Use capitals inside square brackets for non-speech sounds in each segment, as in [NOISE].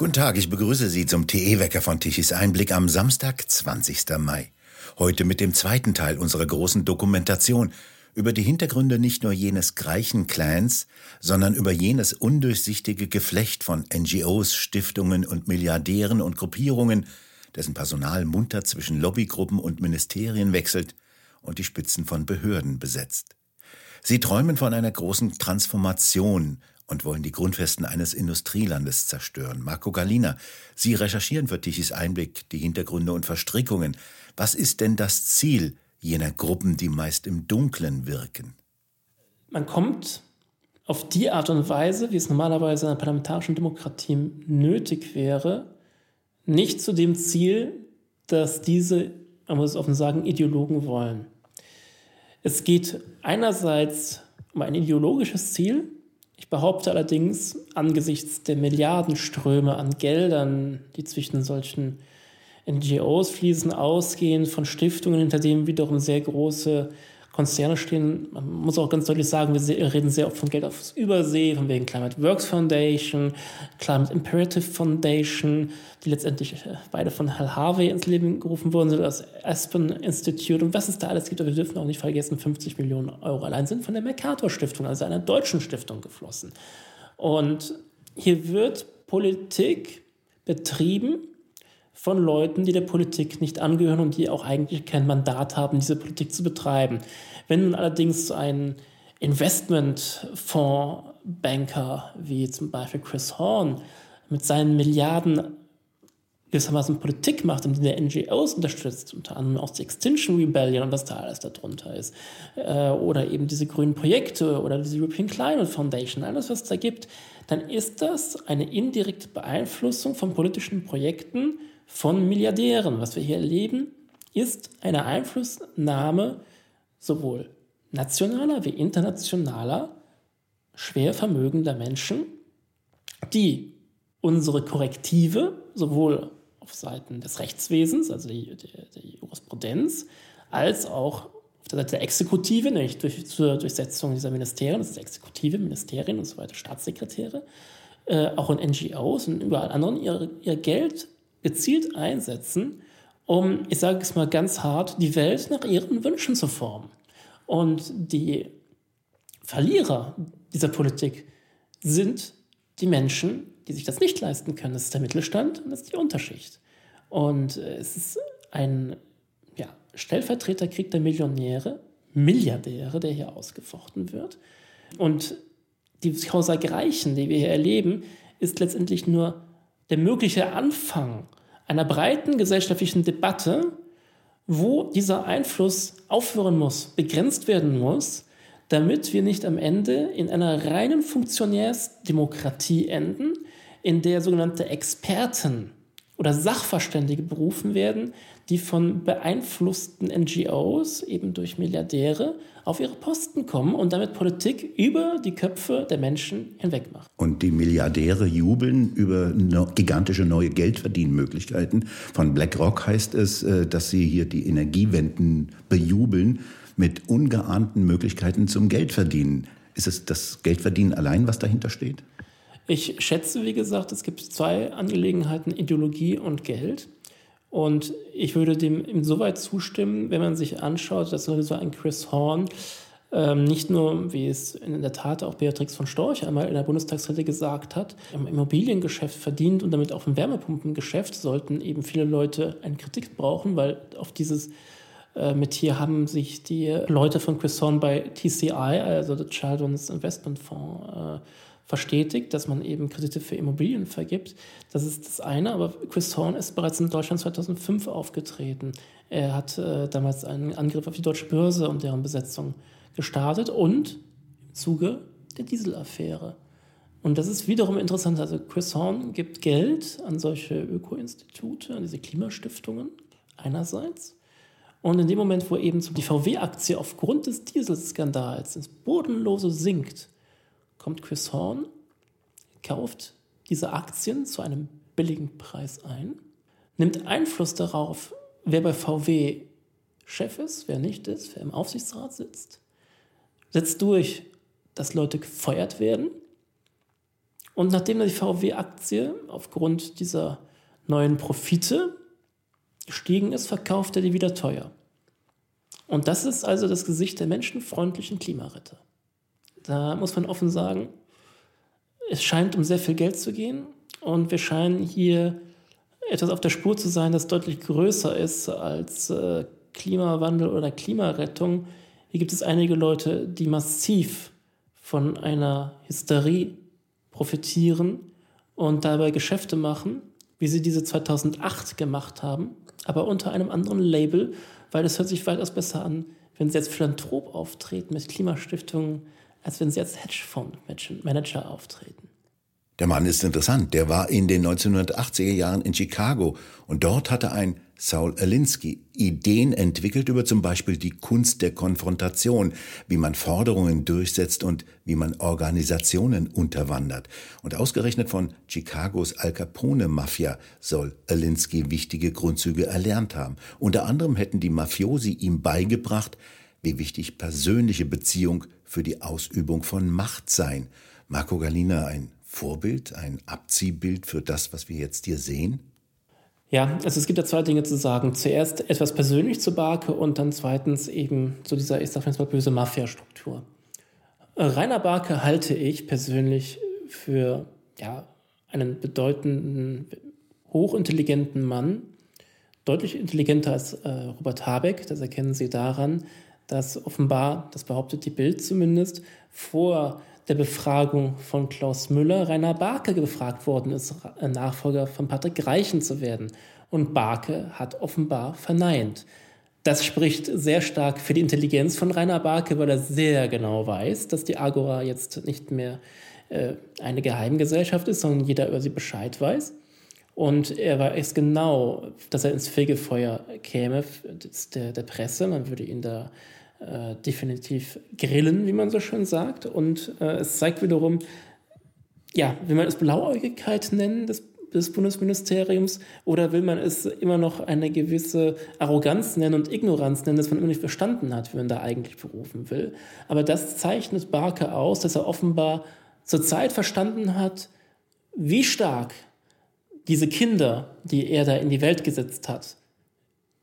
Guten Tag, ich begrüße Sie zum TE-Wecker von Tichys Einblick am Samstag, 20. Mai. Heute mit dem zweiten Teil unserer großen Dokumentation über die Hintergründe nicht nur jenes Greichen-Clans, sondern über jenes undurchsichtige Geflecht von NGOs, Stiftungen und Milliardären und Gruppierungen, dessen Personal munter zwischen Lobbygruppen und Ministerien wechselt und die Spitzen von Behörden besetzt. Sie träumen von einer großen Transformation und wollen die Grundfesten eines Industrielandes zerstören. Marco Galina, Sie recherchieren für Tichys Einblick die Hintergründe und Verstrickungen. Was ist denn das Ziel jener Gruppen, die meist im Dunklen wirken? Man kommt auf die Art und Weise, wie es normalerweise in einer parlamentarischen Demokratie nötig wäre, nicht zu dem Ziel, dass diese, man muss es offen sagen, Ideologen wollen. Es geht einerseits um ein ideologisches Ziel, ich behaupte allerdings, angesichts der Milliardenströme an Geldern, die zwischen solchen NGOs fließen, ausgehend von Stiftungen, hinter denen wiederum sehr große Konzerne stehen. Man muss auch ganz deutlich sagen, wir reden sehr oft von Geld aus Übersee, von wegen Climate Works Foundation, Climate Imperative Foundation, die letztendlich äh, beide von Hal Harvey ins Leben gerufen wurden, das Aspen Institute und was es da alles gibt. Aber wir dürfen auch nicht vergessen, 50 Millionen Euro allein sind von der Mercator Stiftung, also einer deutschen Stiftung, geflossen. Und hier wird Politik betrieben, von Leuten, die der Politik nicht angehören und die auch eigentlich kein Mandat haben, diese Politik zu betreiben. Wenn nun allerdings ein Investmentfondsbanker wie zum Beispiel Chris Horn mit seinen Milliarden gewissermaßen Politik macht, indem er NGOs unterstützt, unter anderem auch die Extinction Rebellion und was da alles darunter ist, äh, oder eben diese grünen Projekte oder diese European Climate Foundation, alles was es da gibt, dann ist das eine indirekte Beeinflussung von politischen Projekten von Milliardären. Was wir hier erleben, ist eine Einflussnahme sowohl nationaler wie internationaler, schwer vermögender Menschen, die unsere Korrektive sowohl auf Seiten des Rechtswesens, also die Jurisprudenz, als auch auf der Seite der Exekutive, nämlich durch, zur Durchsetzung dieser Ministerien, das ist Exekutive, Ministerien und so weiter, Staatssekretäre, äh, auch in NGOs und überall anderen ihr, ihr Geld gezielt einsetzen, um, ich sage es mal ganz hart, die Welt nach ihren Wünschen zu formen. Und die Verlierer dieser Politik sind die Menschen, die sich das nicht leisten können. Das ist der Mittelstand und das ist die Unterschicht. Und äh, es ist ein ja, Stellvertreterkrieg der Millionäre, Milliardäre, der hier ausgefochten wird. Und die Causa Greichen, die wir hier erleben, ist letztendlich nur der mögliche Anfang einer breiten gesellschaftlichen Debatte, wo dieser Einfluss aufhören muss, begrenzt werden muss, damit wir nicht am Ende in einer reinen Funktionärsdemokratie enden, in der sogenannte Experten oder Sachverständige berufen werden, die von beeinflussten NGOs, eben durch Milliardäre, auf ihre Posten kommen und damit Politik über die Köpfe der Menschen hinweg machen. Und die Milliardäre jubeln über gigantische neue Geldverdienmöglichkeiten. Von BlackRock heißt es, äh, dass sie hier die Energiewenden bejubeln mit ungeahnten Möglichkeiten zum Geldverdienen. Ist es das Geldverdienen allein, was dahinter steht? Ich schätze, wie gesagt, es gibt zwei Angelegenheiten, Ideologie und Geld. Und ich würde dem insoweit zustimmen, wenn man sich anschaut, dass so ein Chris Horn ähm, nicht nur, wie es in der Tat auch Beatrix von Storch einmal in der Bundestagsrede gesagt hat, im Immobiliengeschäft verdient und damit auch im Wärmepumpengeschäft sollten eben viele Leute eine Kritik brauchen, weil auf dieses äh, Metier haben sich die Leute von Chris Horn bei TCI, also der Children's Investment Fonds, äh, verstetigt, dass man eben Kredite für Immobilien vergibt. Das ist das eine, aber Chris Horn ist bereits in Deutschland 2005 aufgetreten. Er hat äh, damals einen Angriff auf die deutsche Börse und deren Besetzung gestartet und im Zuge der Dieselaffäre. Und das ist wiederum interessant. Also Chris Horn gibt Geld an solche Öko-Institute, an diese Klimastiftungen einerseits. Und in dem Moment, wo eben die VW-Aktie aufgrund des Dieselskandals ins Bodenlose sinkt, kommt Chris Horn, kauft diese Aktien zu einem billigen Preis ein, nimmt Einfluss darauf, wer bei VW Chef ist, wer nicht ist, wer im Aufsichtsrat sitzt, setzt durch, dass Leute gefeuert werden Und nachdem die VW-Aktie aufgrund dieser neuen Profite gestiegen ist, verkauft er die wieder teuer. Und das ist also das Gesicht der menschenfreundlichen Klimaretter. Da muss man offen sagen, es scheint um sehr viel Geld zu gehen und wir scheinen hier etwas auf der Spur zu sein, das deutlich größer ist als äh, Klimawandel oder Klimarettung. Hier gibt es einige Leute, die massiv von einer Hysterie profitieren und dabei Geschäfte machen, wie sie diese 2008 gemacht haben, aber unter einem anderen Label, weil es hört sich weitaus besser an, wenn sie als Philanthrop auftreten mit Klimastiftungen, als wenn sie als Hedgefonds-Manager auftreten. Der Mann ist interessant. Der war in den 1980er Jahren in Chicago und dort hatte ein Saul Alinsky Ideen entwickelt über zum Beispiel die Kunst der Konfrontation, wie man Forderungen durchsetzt und wie man Organisationen unterwandert. Und ausgerechnet von Chicagos Al Capone Mafia soll Alinsky wichtige Grundzüge erlernt haben. Unter anderem hätten die Mafiosi ihm beigebracht, wie wichtig persönliche Beziehung für die Ausübung von Macht seien. Marco Galina, ein Vorbild, ein Abziehbild für das, was wir jetzt hier sehen? Ja, also es gibt da zwei Dinge zu sagen. Zuerst etwas persönlich zu Barke und dann zweitens eben zu dieser, ich sag jetzt mal böse Mafia-Struktur. Rainer Barke halte ich persönlich für ja, einen bedeutenden, hochintelligenten Mann, deutlich intelligenter als äh, Robert Habeck. Das erkennen Sie daran, dass offenbar, das behauptet die Bild zumindest, vor der Befragung von Klaus Müller Rainer Barke gefragt worden ist, Nachfolger von Patrick Reichen zu werden. Und Barke hat offenbar verneint. Das spricht sehr stark für die Intelligenz von Rainer Barke, weil er sehr genau weiß, dass die Agora jetzt nicht mehr äh, eine Geheimgesellschaft ist, sondern jeder über sie Bescheid weiß. Und er weiß genau, dass er ins Fegefeuer käme der, der Presse. Man würde ihn da äh, definitiv grillen, wie man so schön sagt. Und äh, es zeigt wiederum, ja, will man es Blauäugigkeit nennen des, des Bundesministeriums oder will man es immer noch eine gewisse Arroganz nennen und Ignoranz nennen, dass man immer nicht verstanden hat, wie man da eigentlich berufen will. Aber das zeichnet Barke aus, dass er offenbar zur Zeit verstanden hat, wie stark diese Kinder, die er da in die Welt gesetzt hat,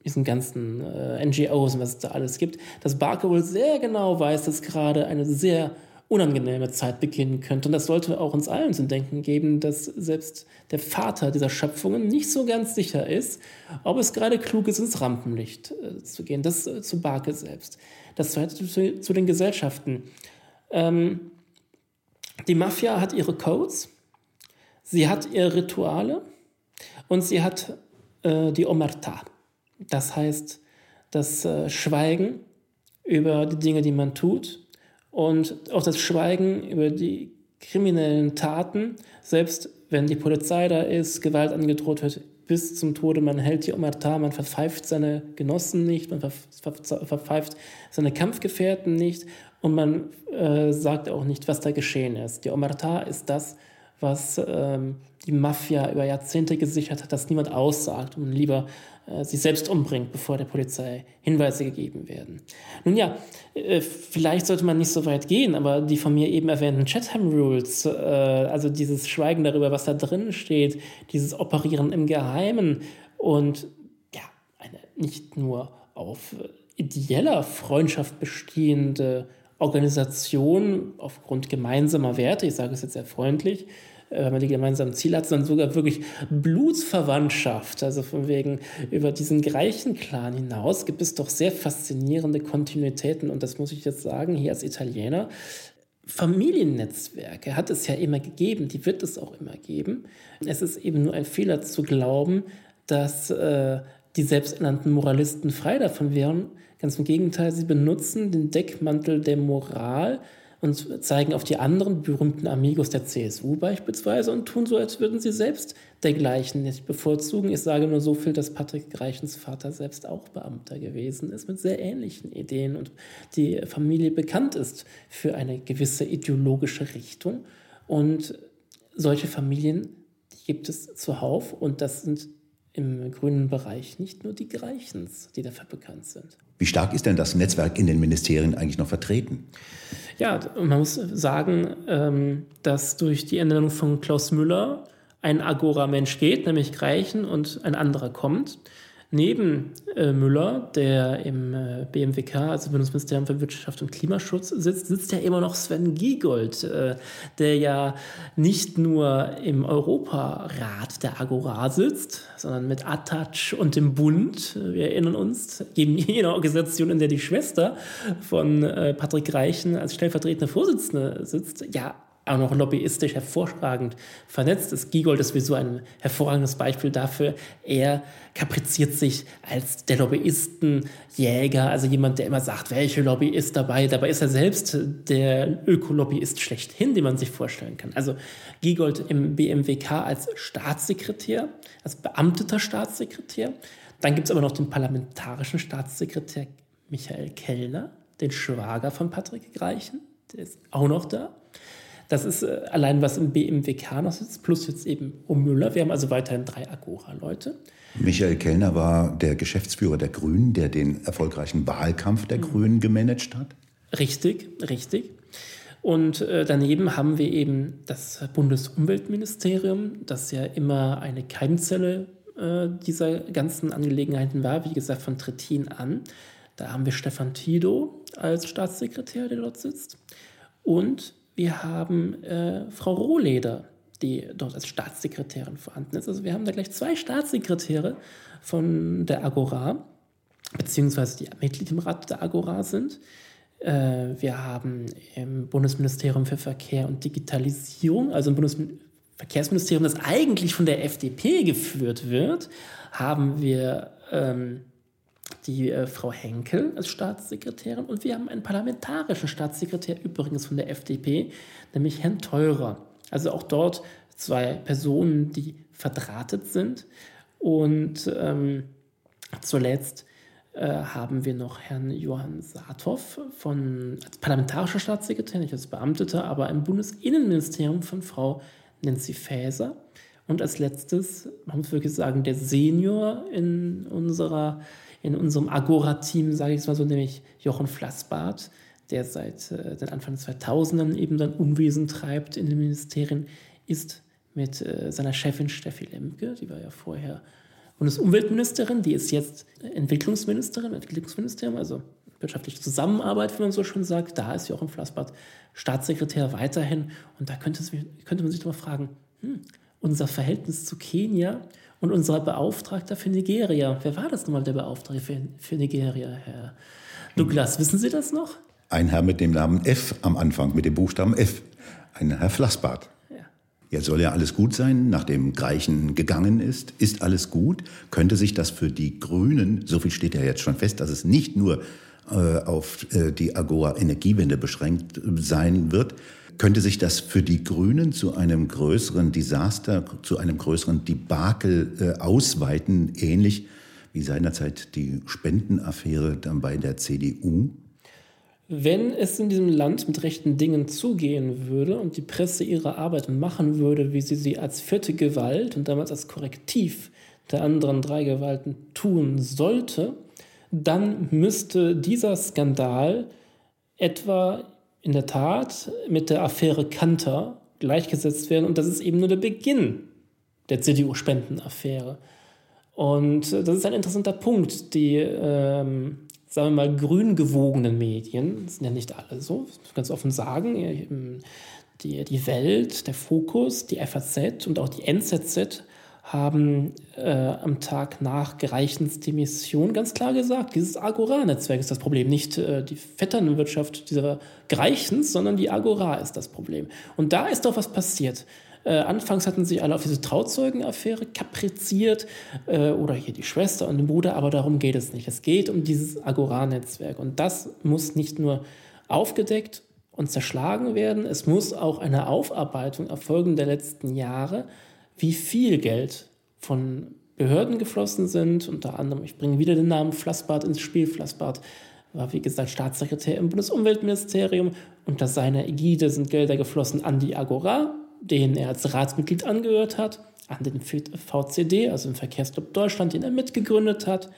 diesen ganzen äh, NGOs und was es da alles gibt, dass Barker wohl sehr genau weiß, dass gerade eine sehr unangenehme Zeit beginnen könnte. Und das sollte auch uns allen zu denken geben, dass selbst der Vater dieser Schöpfungen nicht so ganz sicher ist, ob es gerade klug ist, ins Rampenlicht äh, zu gehen. Das äh, zu Barke selbst. Das zweite zu, zu den Gesellschaften. Ähm, die Mafia hat ihre Codes, sie hat ihre Rituale und sie hat äh, die Omerta. Das heißt, das äh, Schweigen über die Dinge, die man tut und auch das Schweigen über die kriminellen Taten, selbst wenn die Polizei da ist, Gewalt angedroht wird, bis zum Tode. Man hält die Omerta, man verpfeift seine Genossen nicht, man verpfeift seine Kampfgefährten nicht und man äh, sagt auch nicht, was da geschehen ist. Die Omerta ist das, was ähm, die Mafia über Jahrzehnte gesichert hat, dass niemand aussagt und lieber äh, sich selbst umbringt, bevor der Polizei Hinweise gegeben werden. Nun ja, äh, vielleicht sollte man nicht so weit gehen, aber die von mir eben erwähnten Chatham Rules, äh, also dieses Schweigen darüber, was da drin steht, dieses Operieren im Geheimen und ja, eine nicht nur auf ideeller Freundschaft bestehende Organisation aufgrund gemeinsamer Werte, ich sage es jetzt sehr freundlich, äh, wenn man die gemeinsamen Ziele hat, sondern sogar wirklich Blutsverwandtschaft. Also von wegen über diesen Greichen-Clan hinaus gibt es doch sehr faszinierende Kontinuitäten und das muss ich jetzt sagen, hier als Italiener. Familiennetzwerke hat es ja immer gegeben, die wird es auch immer geben. Es ist eben nur ein Fehler zu glauben, dass äh, die selbsternannten Moralisten frei davon wären. Ganz im Gegenteil, sie benutzen den Deckmantel der Moral, und zeigen auf die anderen berühmten Amigos der CSU beispielsweise und tun so, als würden sie selbst dergleichen nicht bevorzugen. Ich sage nur so viel, dass Patrick Reichens Vater selbst auch Beamter gewesen ist mit sehr ähnlichen Ideen und die Familie bekannt ist für eine gewisse ideologische Richtung. Und solche Familien gibt es zuhauf und das sind im grünen Bereich nicht nur die Greichens, die dafür bekannt sind. Wie stark ist denn das Netzwerk in den Ministerien eigentlich noch vertreten? Ja, man muss sagen, ähm, dass durch die Ernennung von Klaus Müller ein Agora-Mensch geht, nämlich Greichen, und ein anderer kommt. Neben äh, Müller, der im äh, BMWK, also Bundesministerium für Wirtschaft und Klimaschutz, sitzt, sitzt ja immer noch Sven Giegold, äh, der ja nicht nur im Europarat der Agora sitzt, sondern mit Attac und dem Bund. Wir erinnern uns, eben [LAUGHS] jene Organisation, in der die Schwester von äh, Patrick Reichen als stellvertretende Vorsitzende sitzt. Ja, auch noch lobbyistisch hervorragend vernetzt ist. Giegold ist sowieso ein hervorragendes Beispiel dafür. Er kapriziert sich als der Lobbyistenjäger, also jemand, der immer sagt, welche Lobby ist dabei. Dabei ist er selbst der Ökolobbyist schlechthin, den man sich vorstellen kann. Also Giegold im BMWK als Staatssekretär, als beamteter Staatssekretär. Dann gibt es aber noch den parlamentarischen Staatssekretär Michael Kellner, den Schwager von Patrick Greichen. Der ist auch noch da. Das ist äh, allein, was im BMWK noch sitzt, plus jetzt eben um Müller. Wir haben also weiterhin drei Agora-Leute. Michael Kellner war der Geschäftsführer der Grünen, der den erfolgreichen Wahlkampf der mhm. Grünen gemanagt hat. Richtig, richtig. Und äh, daneben haben wir eben das Bundesumweltministerium, das ja immer eine Keimzelle äh, dieser ganzen Angelegenheiten war, wie gesagt, von Trittin an. Da haben wir Stefan Tido als Staatssekretär, der dort sitzt. Und wir haben äh, Frau Rohleder, die dort als Staatssekretärin vorhanden ist. Also wir haben da gleich zwei Staatssekretäre von der Agora, beziehungsweise die Mitglied im Rat der Agora sind. Äh, wir haben im Bundesministerium für Verkehr und Digitalisierung, also im Bundesverkehrsministerium, das eigentlich von der FDP geführt wird, haben wir ähm, die äh, Frau Henkel als Staatssekretärin und wir haben einen parlamentarischen Staatssekretär, übrigens von der FDP, nämlich Herrn Teurer. Also auch dort zwei Personen, die verdrahtet sind. Und ähm, zuletzt äh, haben wir noch Herrn Johann Saathoff von, als parlamentarischer Staatssekretär, nicht als Beamteter, aber im Bundesinnenministerium von Frau Nancy Faeser. Und als letztes, man muss wirklich sagen, der Senior in unserer in unserem Agora-Team, sage ich es mal so, nämlich Jochen Flassbart, der seit äh, den Anfang der 2000ern eben dann Unwesen treibt in den Ministerien, ist mit äh, seiner Chefin Steffi Lemke, die war ja vorher Bundesumweltministerin, die ist jetzt Entwicklungsministerin, Entwicklungsministerium, also wirtschaftliche Zusammenarbeit, wie man so schön sagt. Da ist Jochen Flassbart Staatssekretär weiterhin. Und da könnte, könnte man sich doch mal fragen, hm, unser Verhältnis zu Kenia und unser Beauftragter für Nigeria. Wer war das nochmal, der Beauftragte für, für Nigeria, Herr Douglas? Wissen Sie das noch? Ein Herr mit dem Namen F am Anfang, mit dem Buchstaben F. Ein Herr Flassbart. Ja. Jetzt soll ja alles gut sein, nachdem Greichen gegangen ist. Ist alles gut? Könnte sich das für die Grünen, so viel steht ja jetzt schon fest, dass es nicht nur äh, auf äh, die Agora Energiewende beschränkt sein wird, könnte sich das für die Grünen zu einem größeren Desaster, zu einem größeren Debakel äh, ausweiten, ähnlich wie seinerzeit die Spendenaffäre dann bei der CDU? Wenn es in diesem Land mit rechten Dingen zugehen würde und die Presse ihre Arbeit machen würde, wie sie sie als vierte Gewalt und damals als Korrektiv der anderen drei Gewalten tun sollte, dann müsste dieser Skandal etwa in der Tat mit der Affäre Kanter gleichgesetzt werden. Und das ist eben nur der Beginn der CDU-Spendenaffäre. Und das ist ein interessanter Punkt. Die, ähm, sagen wir mal, grün gewogenen Medien, das sind ja nicht alle so, ganz offen sagen, die, die Welt, der Fokus, die FAZ und auch die NZZ haben äh, am Tag nach Gereichens Demission ganz klar gesagt, dieses Agora-Netzwerk ist das Problem. Nicht äh, die Vetternwirtschaft dieser Gereichens, sondern die Agora ist das Problem. Und da ist doch was passiert. Äh, anfangs hatten sie alle auf diese Trauzeugenaffäre kapriziert äh, oder hier die Schwester und den Bruder, aber darum geht es nicht. Es geht um dieses Agora-Netzwerk und das muss nicht nur aufgedeckt und zerschlagen werden, es muss auch eine Aufarbeitung erfolgen der letzten Jahre wie viel Geld von Behörden geflossen sind. Unter anderem, ich bringe wieder den Namen Flassbart ins Spiel. Flassbart war, wie gesagt, Staatssekretär im Bundesumweltministerium. Unter seiner Ägide sind Gelder geflossen an die Agora, denen er als Ratsmitglied angehört hat, an den VCD, also den Verkehrsclub Deutschland, den er mitgegründet hat,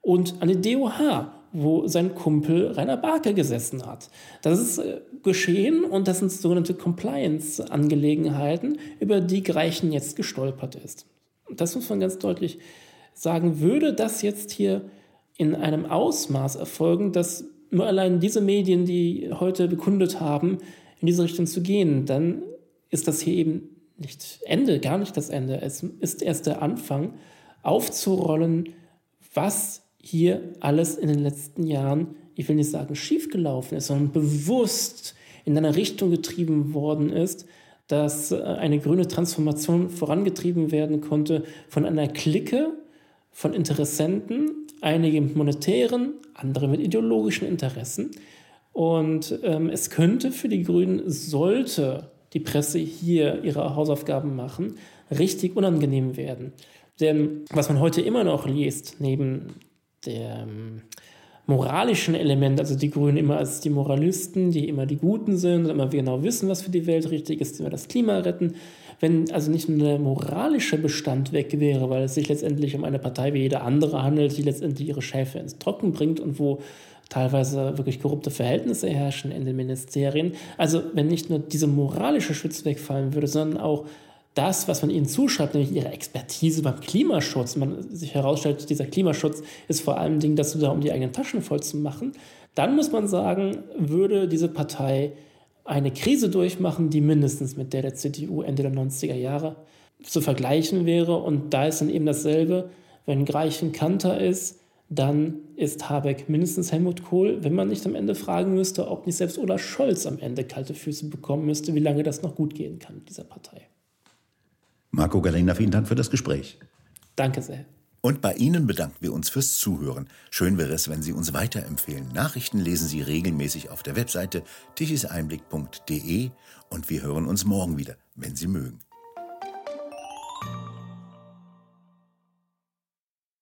und an die DOH wo sein Kumpel Rainer Barke gesessen hat. Das ist äh, geschehen und das sind sogenannte Compliance-Angelegenheiten, über die Greichen jetzt gestolpert ist. Das muss man ganz deutlich sagen. Würde das jetzt hier in einem Ausmaß erfolgen, dass nur allein diese Medien, die heute bekundet haben, in diese Richtung zu gehen, dann ist das hier eben nicht Ende, gar nicht das Ende. Es ist erst der Anfang, aufzurollen, was hier alles in den letzten Jahren, ich will nicht sagen schiefgelaufen ist, sondern bewusst in einer Richtung getrieben worden ist, dass äh, eine grüne Transformation vorangetrieben werden konnte von einer Clique von Interessenten, einige mit monetären, andere mit ideologischen Interessen. Und ähm, es könnte für die Grünen, sollte die Presse hier ihre Hausaufgaben machen, richtig unangenehm werden. Denn was man heute immer noch liest, neben dem moralischen Element, also die Grünen immer als die Moralisten, die immer die Guten sind immer genau wissen, was für die Welt richtig ist, immer das Klima retten, wenn also nicht nur der moralische Bestand weg wäre, weil es sich letztendlich um eine Partei wie jede andere handelt, die letztendlich ihre Schäfe ins Trocken bringt und wo teilweise wirklich korrupte Verhältnisse herrschen in den Ministerien. Also wenn nicht nur dieser moralische Schutz wegfallen würde, sondern auch das, was man ihnen zuschreibt, nämlich ihre Expertise beim Klimaschutz, man sich herausstellt, dieser Klimaschutz ist vor allem Ding, dass du da um die eigenen Taschen voll zu machen, dann muss man sagen, würde diese Partei eine Krise durchmachen, die mindestens mit der der CDU Ende der 90er Jahre zu vergleichen wäre. Und da ist dann eben dasselbe, wenn Greichen Kanter ist, dann ist Habeck mindestens Helmut Kohl, wenn man nicht am Ende fragen müsste, ob nicht selbst Olaf Scholz am Ende kalte Füße bekommen müsste, wie lange das noch gut gehen kann mit dieser Partei. Marco Galena, vielen Dank für das Gespräch. Danke sehr. Und bei Ihnen bedanken wir uns fürs Zuhören. Schön wäre es, wenn Sie uns weiterempfehlen. Nachrichten lesen Sie regelmäßig auf der Webseite tichiseinblick.de und wir hören uns morgen wieder, wenn Sie mögen.